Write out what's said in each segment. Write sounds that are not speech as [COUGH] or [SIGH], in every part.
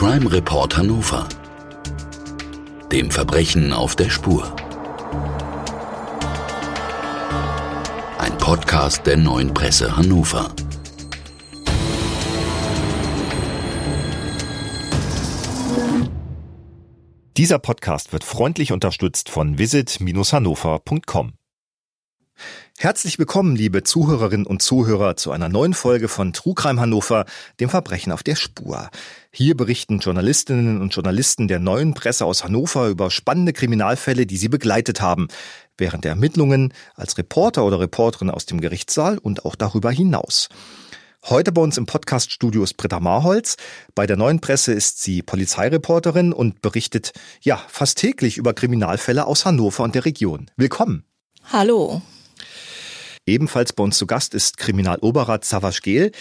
Crime Report Hannover. Dem Verbrechen auf der Spur. Ein Podcast der neuen Presse Hannover. Dieser Podcast wird freundlich unterstützt von visit-hannover.com. Herzlich willkommen, liebe Zuhörerinnen und Zuhörer, zu einer neuen Folge von Trugreim Hannover, dem Verbrechen auf der Spur. Hier berichten Journalistinnen und Journalisten der neuen Presse aus Hannover über spannende Kriminalfälle, die sie begleitet haben, während der Ermittlungen, als Reporter oder Reporterin aus dem Gerichtssaal und auch darüber hinaus. Heute bei uns im Podcaststudio ist Britta Marholz. Bei der neuen Presse ist sie Polizeireporterin und berichtet ja fast täglich über Kriminalfälle aus Hannover und der Region. Willkommen. Hallo. Ebenfalls bei uns zu Gast ist Kriminaloberrat Savas Gehl,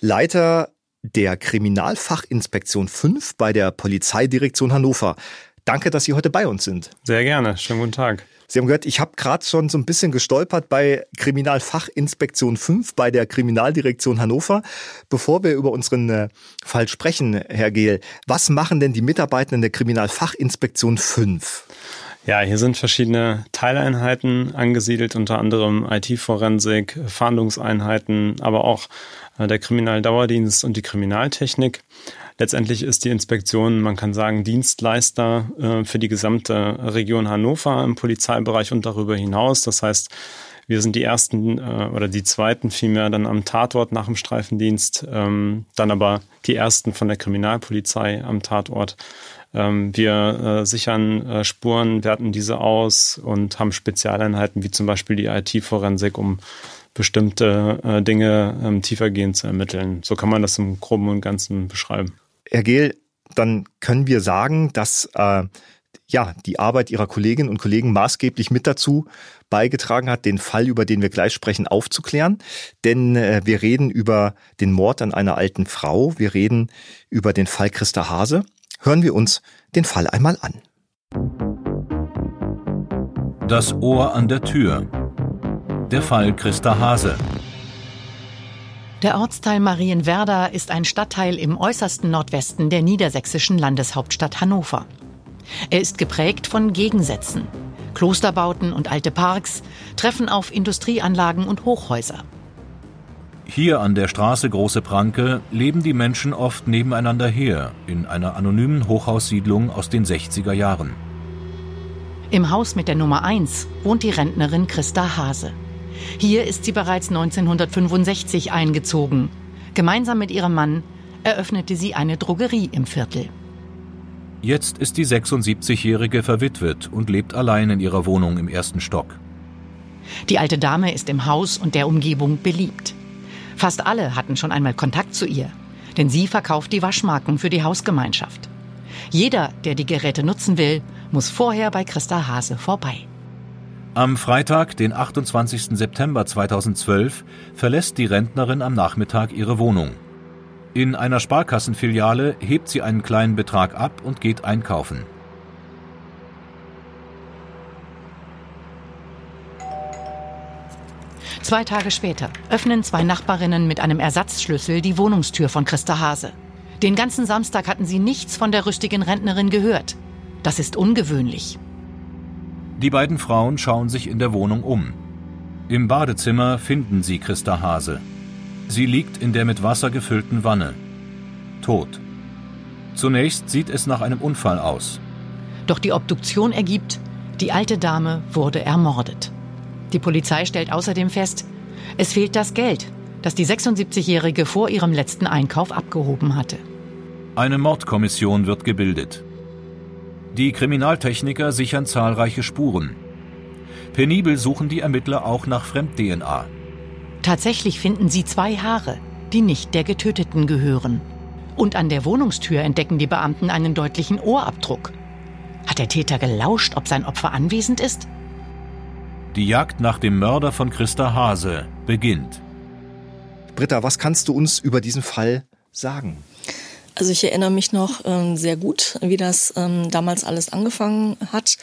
Leiter der Kriminalfachinspektion 5 bei der Polizeidirektion Hannover. Danke, dass Sie heute bei uns sind. Sehr gerne. Schönen guten Tag. Sie haben gehört, ich habe gerade schon so ein bisschen gestolpert bei Kriminalfachinspektion 5 bei der Kriminaldirektion Hannover. Bevor wir über unseren äh, Fall sprechen, Herr Gehl, was machen denn die Mitarbeitenden der Kriminalfachinspektion 5? Ja, hier sind verschiedene Teileinheiten angesiedelt, unter anderem IT-Forensik, Fahndungseinheiten, aber auch äh, der Kriminaldauerdienst und die Kriminaltechnik. Letztendlich ist die Inspektion, man kann sagen, Dienstleister äh, für die gesamte Region Hannover im Polizeibereich und darüber hinaus. Das heißt, wir sind die ersten äh, oder die zweiten vielmehr dann am Tatort nach dem Streifendienst, ähm, dann aber die ersten von der Kriminalpolizei am Tatort ähm, wir äh, sichern äh, Spuren, werten diese aus und haben Spezialeinheiten wie zum Beispiel die IT-Forensik, um bestimmte äh, Dinge ähm, tiefergehend zu ermitteln. So kann man das im Groben und Ganzen beschreiben. Herr Gehl, dann können wir sagen, dass ja, die Arbeit Ihrer Kolleginnen und Kollegen maßgeblich mit dazu beigetragen hat, den Fall, über den wir gleich sprechen, aufzuklären. Denn äh, wir reden über den Mord an einer alten Frau. Wir reden über den Fall Christa Hase. Hören wir uns den Fall einmal an. Das Ohr an der Tür. Der Fall Christa Hase. Der Ortsteil Marienwerda ist ein Stadtteil im äußersten Nordwesten der niedersächsischen Landeshauptstadt Hannover. Er ist geprägt von Gegensätzen. Klosterbauten und alte Parks treffen auf Industrieanlagen und Hochhäuser. Hier an der Straße Große Pranke leben die Menschen oft nebeneinander her, in einer anonymen Hochhaussiedlung aus den 60er Jahren. Im Haus mit der Nummer 1 wohnt die Rentnerin Christa Hase. Hier ist sie bereits 1965 eingezogen. Gemeinsam mit ihrem Mann eröffnete sie eine Drogerie im Viertel. Jetzt ist die 76-Jährige verwitwet und lebt allein in ihrer Wohnung im ersten Stock. Die alte Dame ist im Haus und der Umgebung beliebt. Fast alle hatten schon einmal Kontakt zu ihr, denn sie verkauft die Waschmarken für die Hausgemeinschaft. Jeder, der die Geräte nutzen will, muss vorher bei Christa Hase vorbei. Am Freitag, den 28. September 2012, verlässt die Rentnerin am Nachmittag ihre Wohnung. In einer Sparkassenfiliale hebt sie einen kleinen Betrag ab und geht einkaufen. Zwei Tage später öffnen zwei Nachbarinnen mit einem Ersatzschlüssel die Wohnungstür von Christa Hase. Den ganzen Samstag hatten sie nichts von der rüstigen Rentnerin gehört. Das ist ungewöhnlich. Die beiden Frauen schauen sich in der Wohnung um. Im Badezimmer finden sie Christa Hase. Sie liegt in der mit Wasser gefüllten Wanne. Tot. Zunächst sieht es nach einem Unfall aus. Doch die Obduktion ergibt, die alte Dame wurde ermordet. Die Polizei stellt außerdem fest, es fehlt das Geld, das die 76-Jährige vor ihrem letzten Einkauf abgehoben hatte. Eine Mordkommission wird gebildet. Die Kriminaltechniker sichern zahlreiche Spuren. Penibel suchen die Ermittler auch nach Fremd-DNA. Tatsächlich finden sie zwei Haare, die nicht der Getöteten gehören. Und an der Wohnungstür entdecken die Beamten einen deutlichen Ohrabdruck. Hat der Täter gelauscht, ob sein Opfer anwesend ist? Die Jagd nach dem Mörder von Christa Hase beginnt. Britta, was kannst du uns über diesen Fall sagen? Also ich erinnere mich noch ähm, sehr gut, wie das ähm, damals alles angefangen hat.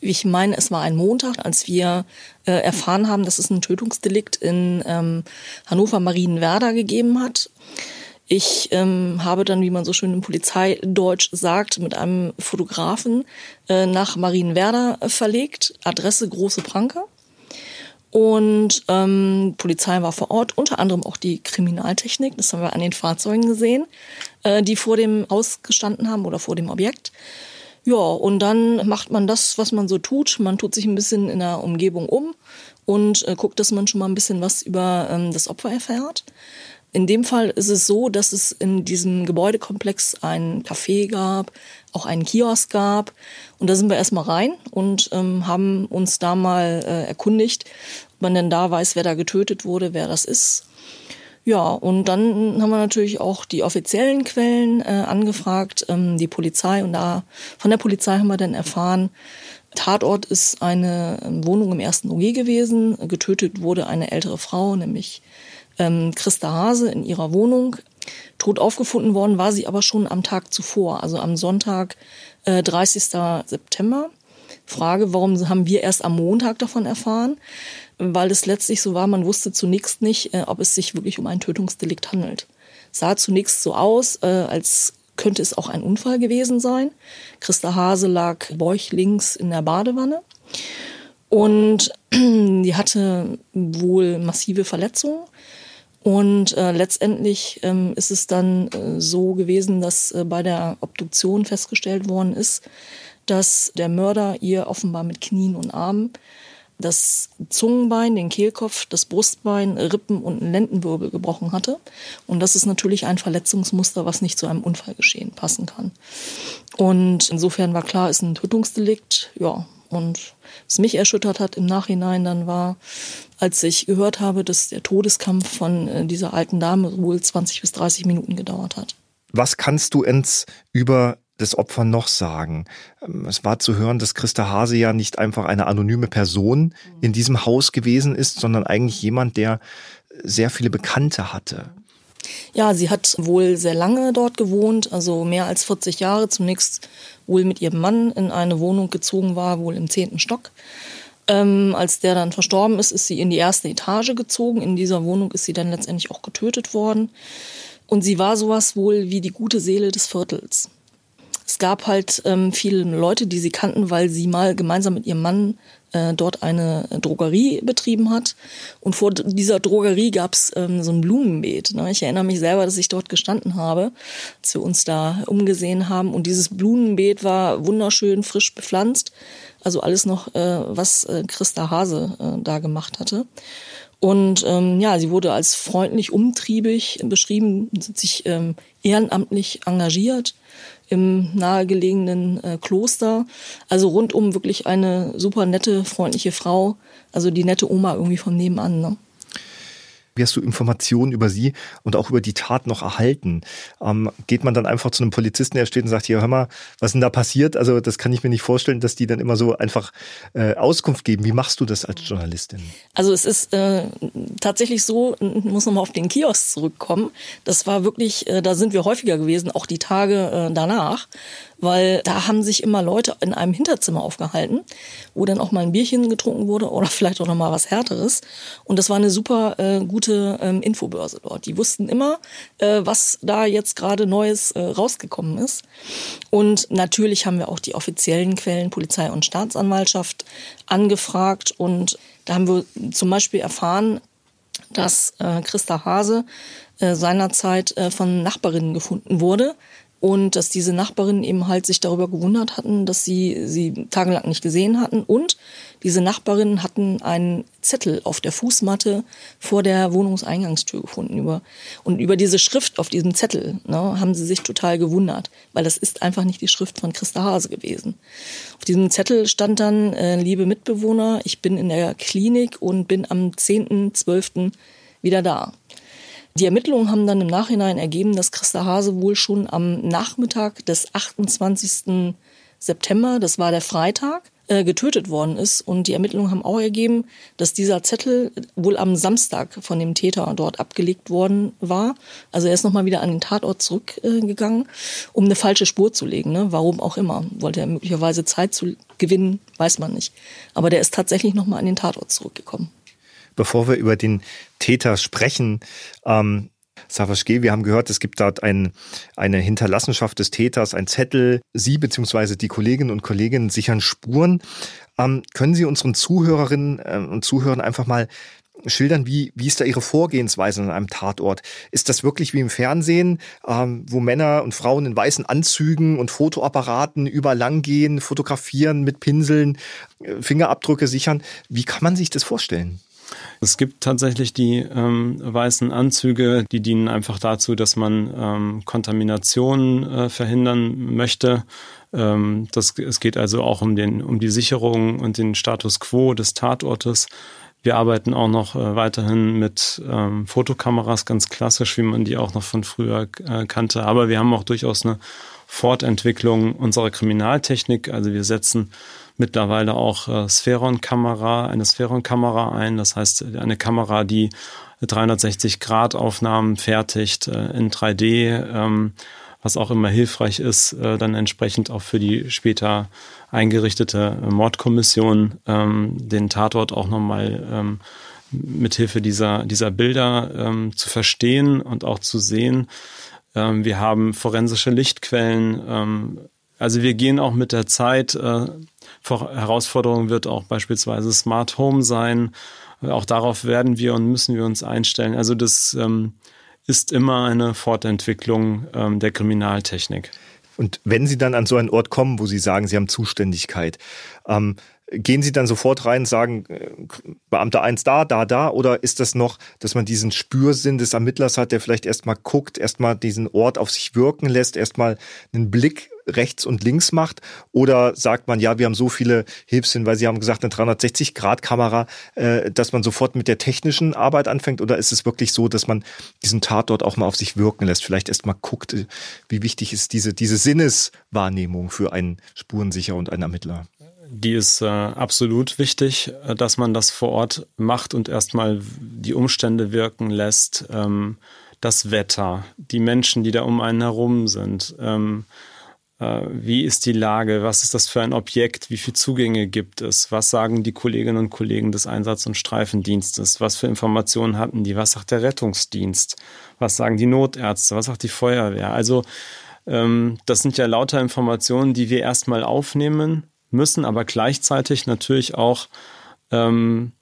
Ich meine, es war ein Montag, als wir äh, erfahren haben, dass es ein Tötungsdelikt in ähm, Hannover Marienwerder gegeben hat. Ich ähm, habe dann, wie man so schön im Polizeideutsch sagt, mit einem Fotografen äh, nach Marienwerder verlegt. Adresse Große Pranke. Und ähm, Polizei war vor Ort, unter anderem auch die Kriminaltechnik, das haben wir an den Fahrzeugen gesehen, äh, die vor dem Haus gestanden haben oder vor dem Objekt. Ja, und dann macht man das, was man so tut. Man tut sich ein bisschen in der Umgebung um und äh, guckt, dass man schon mal ein bisschen was über ähm, das Opfer erfährt. In dem Fall ist es so, dass es in diesem Gebäudekomplex ein Café gab, auch einen Kiosk gab. Und da sind wir erstmal rein und ähm, haben uns da mal äh, erkundigt, ob man denn da weiß, wer da getötet wurde, wer das ist. Ja, und dann haben wir natürlich auch die offiziellen Quellen äh, angefragt, ähm, die Polizei. Und da von der Polizei haben wir dann erfahren, Tatort ist eine ähm, Wohnung im ersten OG gewesen. Getötet wurde eine ältere Frau, nämlich ähm, Christa Hase in ihrer Wohnung. Tot aufgefunden worden war sie aber schon am Tag zuvor, also am Sonntag, äh, 30. September. Frage, warum haben wir erst am Montag davon erfahren? Weil es letztlich so war, man wusste zunächst nicht, äh, ob es sich wirklich um ein Tötungsdelikt handelt. Sah zunächst so aus, äh, als könnte es auch ein Unfall gewesen sein. Christa Hase lag bäuchlings in der Badewanne und [CLEARS THROAT] die hatte wohl massive Verletzungen und äh, letztendlich ähm, ist es dann äh, so gewesen, dass äh, bei der Obduktion festgestellt worden ist, dass der Mörder ihr offenbar mit Knien und Armen das Zungenbein, den Kehlkopf, das Brustbein, Rippen und einen Lendenwirbel gebrochen hatte. Und das ist natürlich ein Verletzungsmuster, was nicht zu einem Unfallgeschehen passen kann. Und insofern war klar, ist ein Tötungsdelikt. Ja, und was mich erschüttert hat im Nachhinein dann war, als ich gehört habe, dass der Todeskampf von äh, dieser alten Dame wohl 20 bis 30 Minuten gedauert hat. Was kannst du uns über das Opfer noch sagen? Ähm, es war zu hören, dass Christa Hase ja nicht einfach eine anonyme Person in diesem Haus gewesen ist, sondern eigentlich jemand, der sehr viele Bekannte hatte. Ja, sie hat wohl sehr lange dort gewohnt, also mehr als 40 Jahre. Zunächst wohl mit ihrem Mann in eine Wohnung gezogen war, wohl im zehnten Stock. Ähm, als der dann verstorben ist, ist sie in die erste Etage gezogen. In dieser Wohnung ist sie dann letztendlich auch getötet worden. Und sie war sowas wohl wie die gute Seele des Viertels. Es gab halt ähm, viele Leute, die sie kannten, weil sie mal gemeinsam mit ihrem Mann äh, dort eine Drogerie betrieben hat. Und vor dieser Drogerie gab es ähm, so ein Blumenbeet. Ne? Ich erinnere mich selber, dass ich dort gestanden habe, als wir uns da umgesehen haben. Und dieses Blumenbeet war wunderschön frisch bepflanzt. Also alles noch, äh, was äh, Christa Hase äh, da gemacht hatte. Und ähm, ja, sie wurde als freundlich, umtriebig beschrieben, sich ähm, ehrenamtlich engagiert im nahegelegenen äh, Kloster. Also rundum wirklich eine super nette, freundliche Frau. Also die nette Oma irgendwie von nebenan. Ne? Wie hast du Informationen über sie und auch über die Tat noch erhalten? Ähm, geht man dann einfach zu einem Polizisten, der steht und sagt, hier, hör mal, was denn da passiert? Also das kann ich mir nicht vorstellen, dass die dann immer so einfach äh, Auskunft geben. Wie machst du das als Journalistin? Also es ist äh, tatsächlich so, muss nochmal auf den Kiosk zurückkommen. Das war wirklich, äh, da sind wir häufiger gewesen, auch die Tage äh, danach weil da haben sich immer Leute in einem Hinterzimmer aufgehalten, wo dann auch mal ein Bierchen getrunken wurde oder [LAUGHS] vielleicht auch noch mal was Härteres. Und das war eine super äh, gute ähm, Infobörse dort. Die wussten immer, äh, was da jetzt gerade Neues äh, rausgekommen ist. Und natürlich haben wir auch die offiziellen Quellen, Polizei und Staatsanwaltschaft, angefragt. Und da haben wir zum Beispiel erfahren, dass äh, Christa Hase äh, seinerzeit äh, von Nachbarinnen gefunden wurde, und dass diese Nachbarinnen eben halt sich darüber gewundert hatten, dass sie sie tagelang nicht gesehen hatten und diese Nachbarinnen hatten einen Zettel auf der Fußmatte vor der Wohnungseingangstür gefunden über und über diese Schrift auf diesem Zettel ne, haben sie sich total gewundert, weil das ist einfach nicht die Schrift von Christa Hase gewesen. Auf diesem Zettel stand dann äh, liebe Mitbewohner, ich bin in der Klinik und bin am 10.12. wieder da. Die Ermittlungen haben dann im Nachhinein ergeben, dass Christa Hase wohl schon am Nachmittag des 28. September, das war der Freitag, äh, getötet worden ist. Und die Ermittlungen haben auch ergeben, dass dieser Zettel wohl am Samstag von dem Täter dort abgelegt worden war. Also er ist nochmal wieder an den Tatort zurückgegangen, um eine falsche Spur zu legen. Ne? Warum auch immer. Wollte er möglicherweise Zeit zu gewinnen, weiß man nicht. Aber der ist tatsächlich nochmal an den Tatort zurückgekommen bevor wir über den Täter sprechen, ähm, Savaschke. Wir haben gehört, es gibt dort ein, eine Hinterlassenschaft des Täters, ein Zettel. Sie bzw. die Kolleginnen und Kollegen sichern Spuren. Ähm, können Sie unseren Zuhörerinnen äh, und Zuhörern einfach mal schildern, wie, wie ist da Ihre Vorgehensweise an einem Tatort? Ist das wirklich wie im Fernsehen, ähm, wo Männer und Frauen in weißen Anzügen und Fotoapparaten überlang gehen, fotografieren mit Pinseln, äh, Fingerabdrücke sichern? Wie kann man sich das vorstellen? Es gibt tatsächlich die ähm, weißen Anzüge, die dienen einfach dazu, dass man ähm, Kontamination äh, verhindern möchte. Ähm, das, es geht also auch um, den, um die Sicherung und den Status quo des Tatortes. Wir arbeiten auch noch äh, weiterhin mit ähm, Fotokameras, ganz klassisch, wie man die auch noch von früher äh, kannte. Aber wir haben auch durchaus eine Fortentwicklung unserer Kriminaltechnik. Also wir setzen mittlerweile auch äh, Spheron-Kamera, eine Spheron-Kamera ein. Das heißt, eine Kamera, die 360-Grad-Aufnahmen fertigt äh, in 3D, ähm, was auch immer hilfreich ist, äh, dann entsprechend auch für die später eingerichtete Mordkommission ähm, den Tatort auch nochmal ähm, mithilfe dieser, dieser Bilder ähm, zu verstehen und auch zu sehen. Ähm, wir haben forensische Lichtquellen. Ähm, also wir gehen auch mit der Zeit. Äh, Herausforderung wird auch beispielsweise Smart Home sein. Auch darauf werden wir und müssen wir uns einstellen. Also das ähm, ist immer eine Fortentwicklung ähm, der Kriminaltechnik. Und wenn Sie dann an so einen Ort kommen, wo Sie sagen, Sie haben Zuständigkeit, ähm, gehen Sie dann sofort rein und sagen, äh, Beamter eins da, da, da? Oder ist das noch, dass man diesen Spürsinn des Ermittlers hat, der vielleicht erstmal guckt, erstmal diesen Ort auf sich wirken lässt, erstmal einen Blick rechts und links macht? Oder sagt man, ja, wir haben so viele Hilfshinweise, Sie haben gesagt, eine 360-Grad-Kamera, äh, dass man sofort mit der technischen Arbeit anfängt? Oder ist es wirklich so, dass man diesen Tatort auch mal auf sich wirken lässt? Vielleicht erstmal guckt, äh, wie wichtig ist diese, diese Sinneswahrnehmung für einen Spurensicher und einen Ermittler? die ist äh, absolut wichtig, äh, dass man das vor Ort macht und erstmal die Umstände wirken lässt, ähm, das Wetter, die Menschen, die da um einen herum sind. Ähm, äh, wie ist die Lage? Was ist das für ein Objekt? Wie viele Zugänge gibt es? Was sagen die Kolleginnen und Kollegen des Einsatz- und Streifendienstes? Was für Informationen hatten die? Was sagt der Rettungsdienst? Was sagen die Notärzte? Was sagt die Feuerwehr? Also ähm, das sind ja lauter Informationen, die wir erstmal aufnehmen müssen aber gleichzeitig natürlich auch ähm,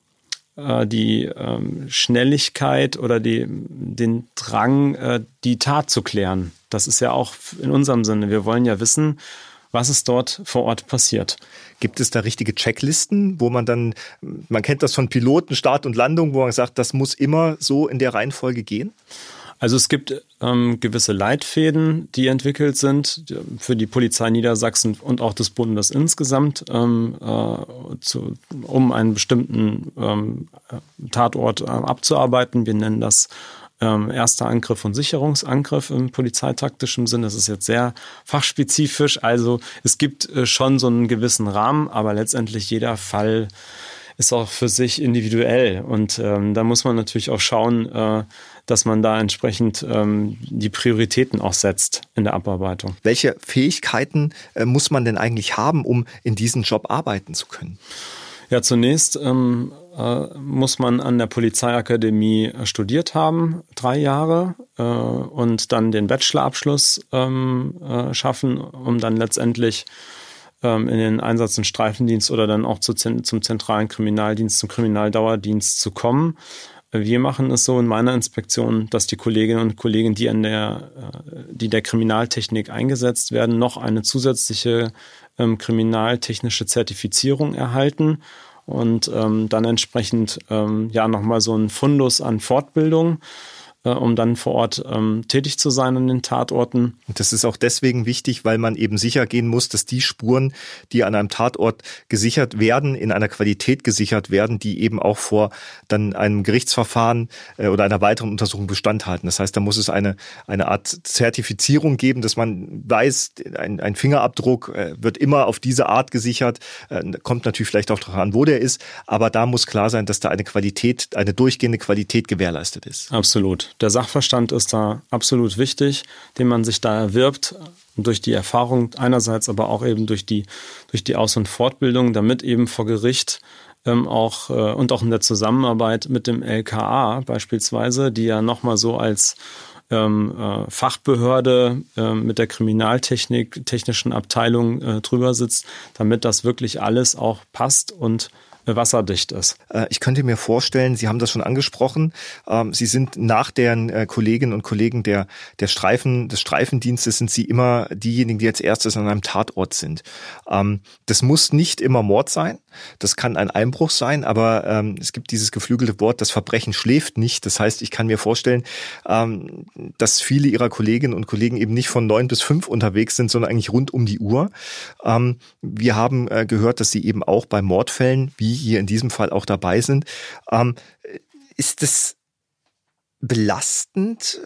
äh, die ähm, Schnelligkeit oder die, den Drang, äh, die Tat zu klären. Das ist ja auch in unserem Sinne. Wir wollen ja wissen, was ist dort vor Ort passiert. Gibt es da richtige Checklisten, wo man dann, man kennt das von Piloten, Start und Landung, wo man sagt, das muss immer so in der Reihenfolge gehen? Also es gibt ähm, gewisse Leitfäden, die entwickelt sind für die Polizei Niedersachsen und auch des Bundes insgesamt, ähm, äh, zu, um einen bestimmten ähm, Tatort äh, abzuarbeiten. Wir nennen das ähm, erster Angriff und Sicherungsangriff im polizeitaktischen Sinn. Das ist jetzt sehr fachspezifisch. Also es gibt äh, schon so einen gewissen Rahmen, aber letztendlich jeder Fall ist auch für sich individuell. Und ähm, da muss man natürlich auch schauen, äh, dass man da entsprechend ähm, die Prioritäten auch setzt in der Abarbeitung. Welche Fähigkeiten äh, muss man denn eigentlich haben, um in diesem Job arbeiten zu können? Ja, zunächst ähm, äh, muss man an der Polizeiakademie äh, studiert haben, drei Jahre, äh, und dann den Bachelorabschluss ähm, äh, schaffen, um dann letztendlich ähm, in den Einsatz- und Streifendienst oder dann auch zu, zum zentralen Kriminaldienst, zum Kriminaldauerdienst zu kommen. Wir machen es so in meiner Inspektion, dass die Kolleginnen und Kollegen, die an der, äh, die der Kriminaltechnik eingesetzt werden, noch eine zusätzliche ähm, kriminaltechnische Zertifizierung erhalten und ähm, dann entsprechend ähm, ja nochmal so ein Fundus an Fortbildung äh, um dann vor Ort ähm, tätig zu sein an den Tatorten. Und das ist auch deswegen wichtig, weil man eben sicher gehen muss, dass die Spuren, die an einem Tatort gesichert werden, in einer Qualität gesichert werden, die eben auch vor dann einem Gerichtsverfahren äh, oder einer weiteren Untersuchung Bestand halten. Das heißt, da muss es eine, eine Art Zertifizierung geben, dass man weiß, ein, ein Fingerabdruck äh, wird immer auf diese Art gesichert, äh, kommt natürlich vielleicht auch darauf an, wo der ist, aber da muss klar sein, dass da eine Qualität, eine durchgehende Qualität gewährleistet ist. Absolut. Der Sachverstand ist da absolut wichtig, den man sich da erwirbt durch die Erfahrung einerseits, aber auch eben durch die, durch die Aus- und Fortbildung, damit eben vor Gericht ähm, auch äh, und auch in der Zusammenarbeit mit dem LKA beispielsweise, die ja nochmal so als ähm, äh, Fachbehörde äh, mit der Kriminaltechnik, technischen Abteilung äh, drüber sitzt, damit das wirklich alles auch passt und wasserdicht ist. Äh, ich könnte mir vorstellen, Sie haben das schon angesprochen, ähm, Sie sind nach deren äh, Kolleginnen und Kollegen der, der Streifen, des Streifendienstes sind Sie immer diejenigen, die als erstes an einem Tatort sind. Ähm, das muss nicht immer Mord sein, das kann ein Einbruch sein, aber ähm, es gibt dieses geflügelte Wort, das Verbrechen schläft nicht. Das heißt, ich kann mir vorstellen, dass viele Ihrer Kolleginnen und Kollegen eben nicht von neun bis fünf unterwegs sind, sondern eigentlich rund um die Uhr. wir haben äh, gehört, dass Sie eben auch bei Mordfällen wie hier in diesem Fall auch dabei sind. Ähm, ist das belastend?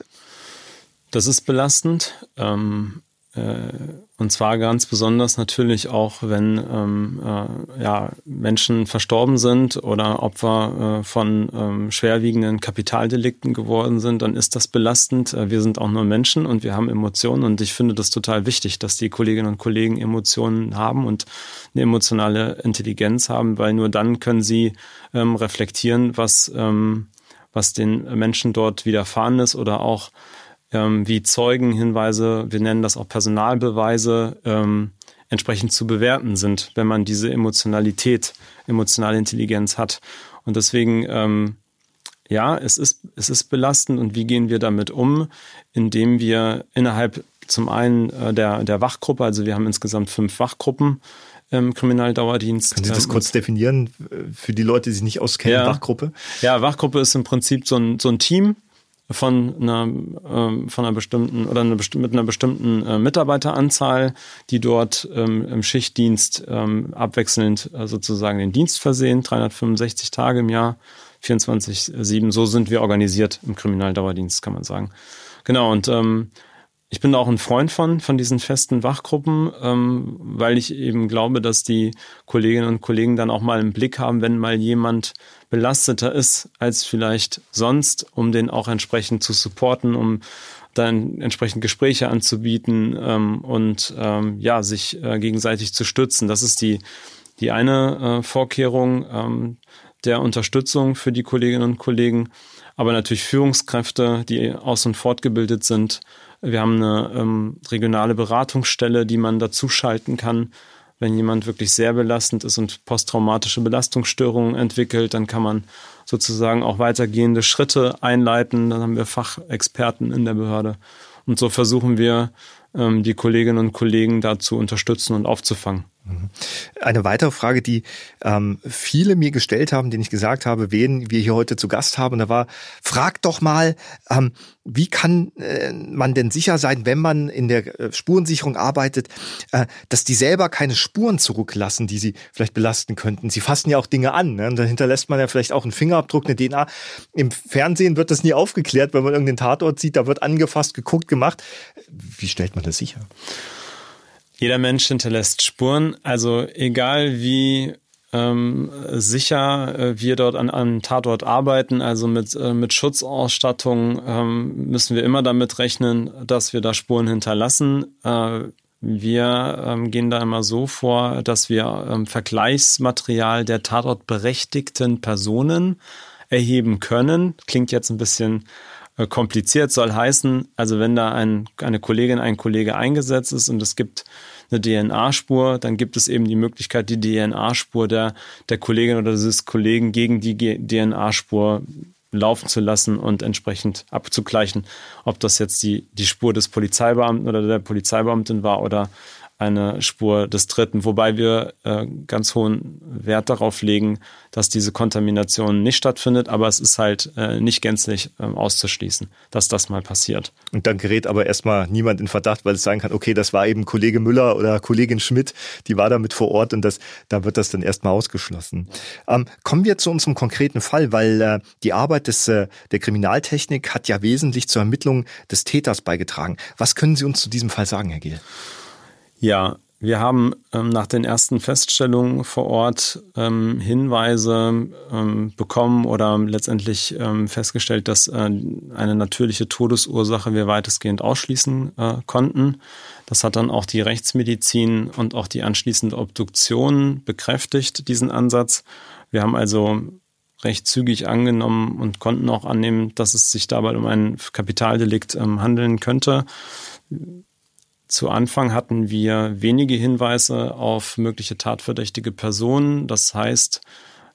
Das ist belastend. Ähm, äh, und zwar ganz besonders natürlich auch, wenn ähm, äh, ja, Menschen verstorben sind oder Opfer äh, von ähm, schwerwiegenden Kapitaldelikten geworden sind, dann ist das belastend. Äh, wir sind auch nur Menschen und wir haben Emotionen und ich finde das total wichtig, dass die Kolleginnen und Kollegen Emotionen haben und eine emotionale Intelligenz haben, weil nur dann können sie ähm, reflektieren, was, ähm, was den Menschen dort widerfahren ist oder auch ähm, wie Zeugenhinweise, wir nennen das auch Personalbeweise, ähm, entsprechend zu bewerten sind, wenn man diese Emotionalität, emotionale Intelligenz hat. Und deswegen, ähm, ja, es ist, es ist belastend und wie gehen wir damit um, indem wir innerhalb zum einen äh, der, der Wachgruppe, also wir haben insgesamt fünf Wachgruppen im Kriminaldauerdienst. Können Sie das ähm, kurz definieren für die Leute, die sich nicht auskennen, ja, Wachgruppe? Ja, Wachgruppe ist im Prinzip so ein, so ein Team, von einer, ähm, von einer bestimmten oder eine mit einer bestimmten äh, Mitarbeiteranzahl, die dort ähm, im Schichtdienst ähm, abwechselnd äh, sozusagen den Dienst versehen, 365 Tage im Jahr, 24-7. So sind wir organisiert im Kriminaldauerdienst, kann man sagen. Genau, und ähm, ich bin auch ein Freund von, von diesen festen Wachgruppen, ähm, weil ich eben glaube, dass die Kolleginnen und Kollegen dann auch mal im Blick haben, wenn mal jemand belasteter ist als vielleicht sonst, um den auch entsprechend zu supporten, um dann entsprechend Gespräche anzubieten ähm, und ähm, ja, sich äh, gegenseitig zu stützen. Das ist die, die eine äh, Vorkehrung ähm, der Unterstützung für die Kolleginnen und Kollegen. Aber natürlich Führungskräfte, die aus- und fortgebildet sind, wir haben eine ähm, regionale Beratungsstelle, die man dazu schalten kann. Wenn jemand wirklich sehr belastend ist und posttraumatische Belastungsstörungen entwickelt, dann kann man sozusagen auch weitergehende Schritte einleiten. Dann haben wir Fachexperten in der Behörde. Und so versuchen wir, ähm, die Kolleginnen und Kollegen da zu unterstützen und aufzufangen. Mhm. Eine weitere Frage, die ähm, viele mir gestellt haben, den ich gesagt habe, wen wir hier heute zu Gast haben, da war, frag doch mal, ähm, wie kann äh, man denn sicher sein, wenn man in der äh, Spurensicherung arbeitet, äh, dass die selber keine Spuren zurücklassen, die sie vielleicht belasten könnten? Sie fassen ja auch Dinge an. Ne? Und da hinterlässt man ja vielleicht auch einen Fingerabdruck, eine DNA. Im Fernsehen wird das nie aufgeklärt, wenn man irgendeinen Tatort sieht, da wird angefasst, geguckt, gemacht. Wie stellt man das sicher? Jeder Mensch hinterlässt Spuren. Also egal wie ähm, sicher äh, wir dort an einem Tatort arbeiten, also mit, äh, mit Schutzausstattung, ähm, müssen wir immer damit rechnen, dass wir da Spuren hinterlassen. Äh, wir ähm, gehen da immer so vor, dass wir ähm, Vergleichsmaterial der tatortberechtigten Personen erheben können. Klingt jetzt ein bisschen kompliziert soll heißen, also wenn da ein, eine Kollegin, ein Kollege eingesetzt ist und es gibt eine DNA-Spur, dann gibt es eben die Möglichkeit, die DNA-Spur der, der Kollegin oder des Kollegen gegen die DNA-Spur laufen zu lassen und entsprechend abzugleichen, ob das jetzt die, die Spur des Polizeibeamten oder der Polizeibeamtin war oder eine Spur des Dritten, wobei wir äh, ganz hohen Wert darauf legen, dass diese Kontamination nicht stattfindet, aber es ist halt äh, nicht gänzlich äh, auszuschließen, dass das mal passiert. Und dann gerät aber erstmal niemand in Verdacht, weil es sein kann, okay, das war eben Kollege Müller oder Kollegin Schmidt, die war damit vor Ort und das, da wird das dann erstmal ausgeschlossen. Ähm, kommen wir zu unserem konkreten Fall, weil äh, die Arbeit des, äh, der Kriminaltechnik hat ja wesentlich zur Ermittlung des Täters beigetragen. Was können Sie uns zu diesem Fall sagen, Herr Giel? Ja, wir haben ähm, nach den ersten Feststellungen vor Ort ähm, Hinweise ähm, bekommen oder letztendlich ähm, festgestellt, dass äh, eine natürliche Todesursache wir weitestgehend ausschließen äh, konnten. Das hat dann auch die Rechtsmedizin und auch die anschließende Obduktion bekräftigt, diesen Ansatz. Wir haben also recht zügig angenommen und konnten auch annehmen, dass es sich dabei um ein Kapitaldelikt ähm, handeln könnte. Zu Anfang hatten wir wenige Hinweise auf mögliche tatverdächtige Personen. Das heißt,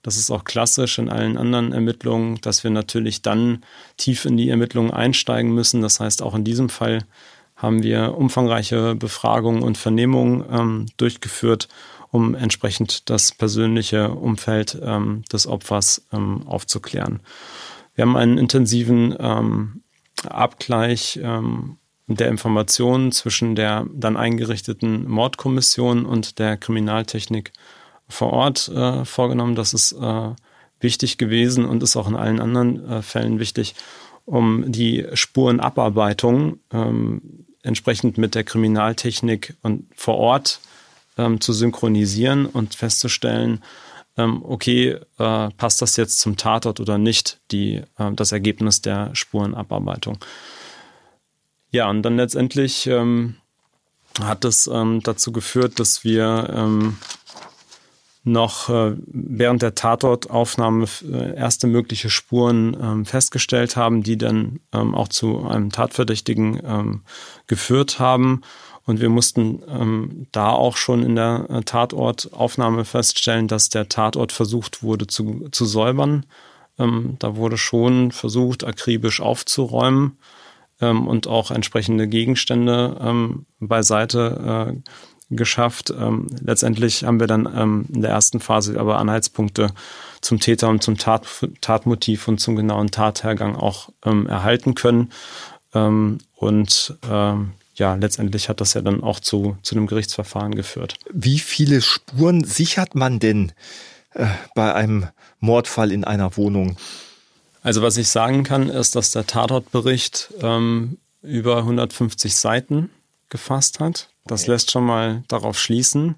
das ist auch klassisch in allen anderen Ermittlungen, dass wir natürlich dann tief in die Ermittlungen einsteigen müssen. Das heißt, auch in diesem Fall haben wir umfangreiche Befragungen und Vernehmungen ähm, durchgeführt, um entsprechend das persönliche Umfeld ähm, des Opfers ähm, aufzuklären. Wir haben einen intensiven ähm, Abgleich ähm, der Informationen zwischen der dann eingerichteten Mordkommission und der Kriminaltechnik vor Ort äh, vorgenommen. Das ist äh, wichtig gewesen und ist auch in allen anderen äh, Fällen wichtig, um die Spurenabarbeitung ähm, entsprechend mit der Kriminaltechnik und vor Ort ähm, zu synchronisieren und festzustellen, ähm, okay, äh, passt das jetzt zum Tatort oder nicht, die, äh, das Ergebnis der Spurenabarbeitung. Ja, und dann letztendlich ähm, hat es ähm, dazu geführt, dass wir ähm, noch äh, während der Tatortaufnahme äh, erste mögliche Spuren ähm, festgestellt haben, die dann ähm, auch zu einem Tatverdächtigen ähm, geführt haben. Und wir mussten ähm, da auch schon in der äh, Tatortaufnahme feststellen, dass der Tatort versucht wurde zu, zu säubern. Ähm, da wurde schon versucht, akribisch aufzuräumen ähm, und auch entsprechende Gegenstände ähm, beiseite äh, geschafft. Ähm, letztendlich haben wir dann ähm, in der ersten Phase aber Anhaltspunkte zum Täter und zum Tat, Tatmotiv und zum genauen Tathergang auch ähm, erhalten können. Ähm, und ja, letztendlich hat das ja dann auch zu, zu einem Gerichtsverfahren geführt. Wie viele Spuren sichert man denn äh, bei einem Mordfall in einer Wohnung? Also was ich sagen kann, ist, dass der Tatortbericht ähm, über 150 Seiten gefasst hat. Das okay. lässt schon mal darauf schließen,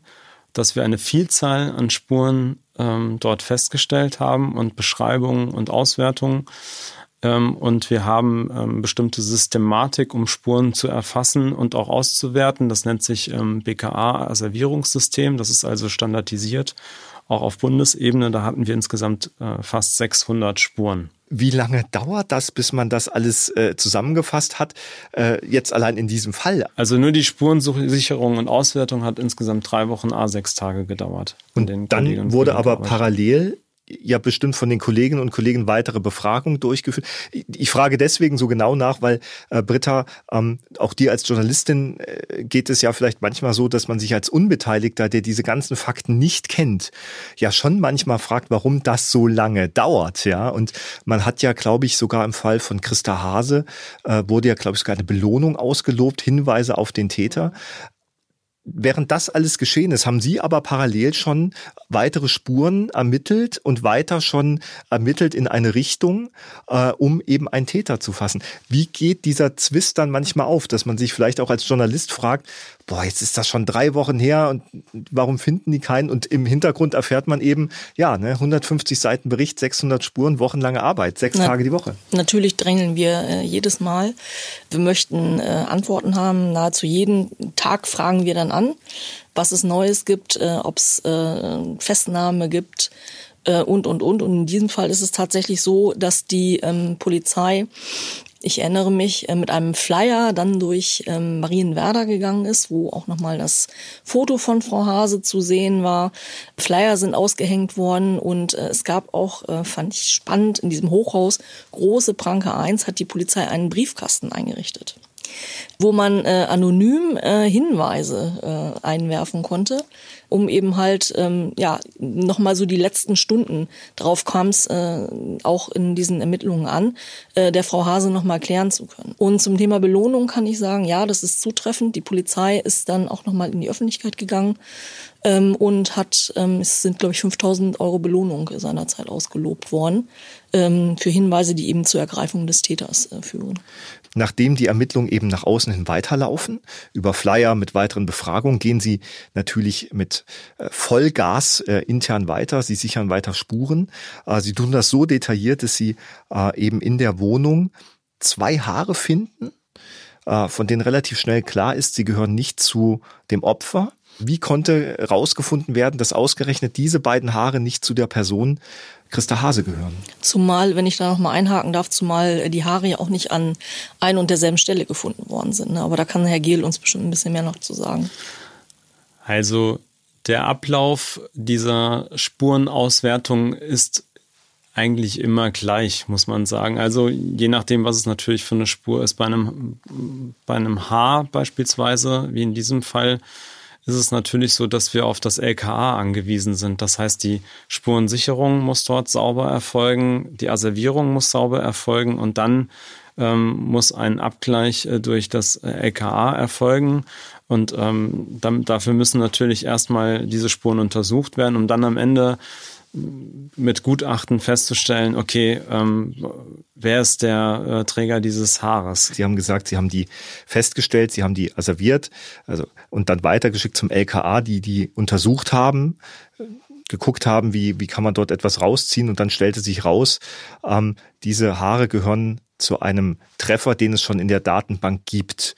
dass wir eine Vielzahl an Spuren ähm, dort festgestellt haben und Beschreibungen und Auswertungen. Ähm, und wir haben ähm, bestimmte Systematik, um Spuren zu erfassen und auch auszuwerten. Das nennt sich ähm, BKA-Asservierungssystem. Das ist also standardisiert, auch auf Bundesebene. Da hatten wir insgesamt äh, fast 600 Spuren. Wie lange dauert das, bis man das alles äh, zusammengefasst hat? Äh, jetzt allein in diesem Fall. Also nur die Spurensicherung und Auswertung hat insgesamt drei Wochen a sechs Tage gedauert. Und dann wurde aber parallel ja bestimmt von den Kolleginnen und Kollegen weitere Befragungen durchgeführt. Ich frage deswegen so genau nach, weil äh, Britta, ähm, auch dir als Journalistin äh, geht es ja vielleicht manchmal so, dass man sich als Unbeteiligter, der diese ganzen Fakten nicht kennt, ja schon manchmal fragt, warum das so lange dauert, ja. Und man hat ja, glaube ich, sogar im Fall von Christa Hase äh, wurde ja, glaube ich, sogar eine Belohnung ausgelobt, Hinweise auf den Täter. Während das alles geschehen ist, haben Sie aber parallel schon weitere Spuren ermittelt und weiter schon ermittelt in eine Richtung, äh, um eben einen Täter zu fassen. Wie geht dieser Zwist dann manchmal auf, dass man sich vielleicht auch als Journalist fragt, boah, jetzt ist das schon drei Wochen her und warum finden die keinen? Und im Hintergrund erfährt man eben, ja, ne, 150 Seiten Bericht, 600 Spuren, wochenlange Arbeit, sechs Na, Tage die Woche. Natürlich drängeln wir äh, jedes Mal. Wir möchten äh, Antworten haben. Nahezu jeden Tag fragen wir dann an, was es Neues gibt, äh, ob es äh, Festnahme gibt äh, und, und, und. Und in diesem Fall ist es tatsächlich so, dass die ähm, Polizei ich erinnere mich, äh, mit einem Flyer dann durch ähm, Marienwerder gegangen ist, wo auch nochmal das Foto von Frau Hase zu sehen war. Flyer sind ausgehängt worden und äh, es gab auch, äh, fand ich spannend, in diesem Hochhaus, große Pranke 1, hat die Polizei einen Briefkasten eingerichtet wo man äh, anonym äh, Hinweise äh, einwerfen konnte, um eben halt ähm, ja nochmal so die letzten Stunden drauf kam es äh, auch in diesen Ermittlungen an, äh, der Frau Hase nochmal klären zu können. Und zum Thema Belohnung kann ich sagen, ja, das ist zutreffend. Die Polizei ist dann auch nochmal in die Öffentlichkeit gegangen ähm, und hat, ähm, es sind glaube ich 5000 Euro Belohnung seinerzeit ausgelobt worden ähm, für Hinweise, die eben zur Ergreifung des Täters äh, führen nachdem die Ermittlungen eben nach außen hin weiterlaufen, über Flyer mit weiteren Befragungen, gehen sie natürlich mit äh, Vollgas äh, intern weiter. Sie sichern weiter Spuren. Äh, sie tun das so detailliert, dass sie eben in der Wohnung zwei Haare finden, von denen relativ schnell klar ist, sie gehören nicht zu dem Opfer, Wie konnte herausgefunden werden, dass ausgerechnet diese beiden Haare nicht zu der Person Christa Hase gehören? Zumal, wenn ich da noch mal einhaken darf, zumal die Haare ja auch nicht an ein und derselben Stelle gefunden worden sind. Ne? Aber da kann Herr Gehl uns bestimmt ein bisschen mehr noch zu sagen. Also der Ablauf dieser Spurenauswertung ist eigentlich immer gleich, muss man sagen. Also je nachdem, was es natürlich für eine Spur ist. Bei einem, bei einem Haar beispielsweise, wie in diesem Fall, ist es natürlich so, dass wir auf das LKA angewiesen sind. Das heißt, die Spurensicherung muss dort sauber erfolgen, die Asservierung muss sauber erfolgen und dann ähm, muss ein Abgleich äh, durch das LKA erfolgen. Und ähm, dann, dafür müssen natürlich erstmal diese Spuren untersucht werden, um dann am Ende mit Gutachten festzustellen, okay, ähm, wer ist der äh, Träger dieses Haares? Sie haben gesagt, Sie haben die festgestellt, Sie haben die asserviert also, und dann weitergeschickt zum LKA, die die untersucht haben, geguckt haben, wie, wie kann man dort etwas rausziehen und dann stellte sich raus, ähm, diese Haare gehören zu einem Treffer, den es schon in der Datenbank gibt.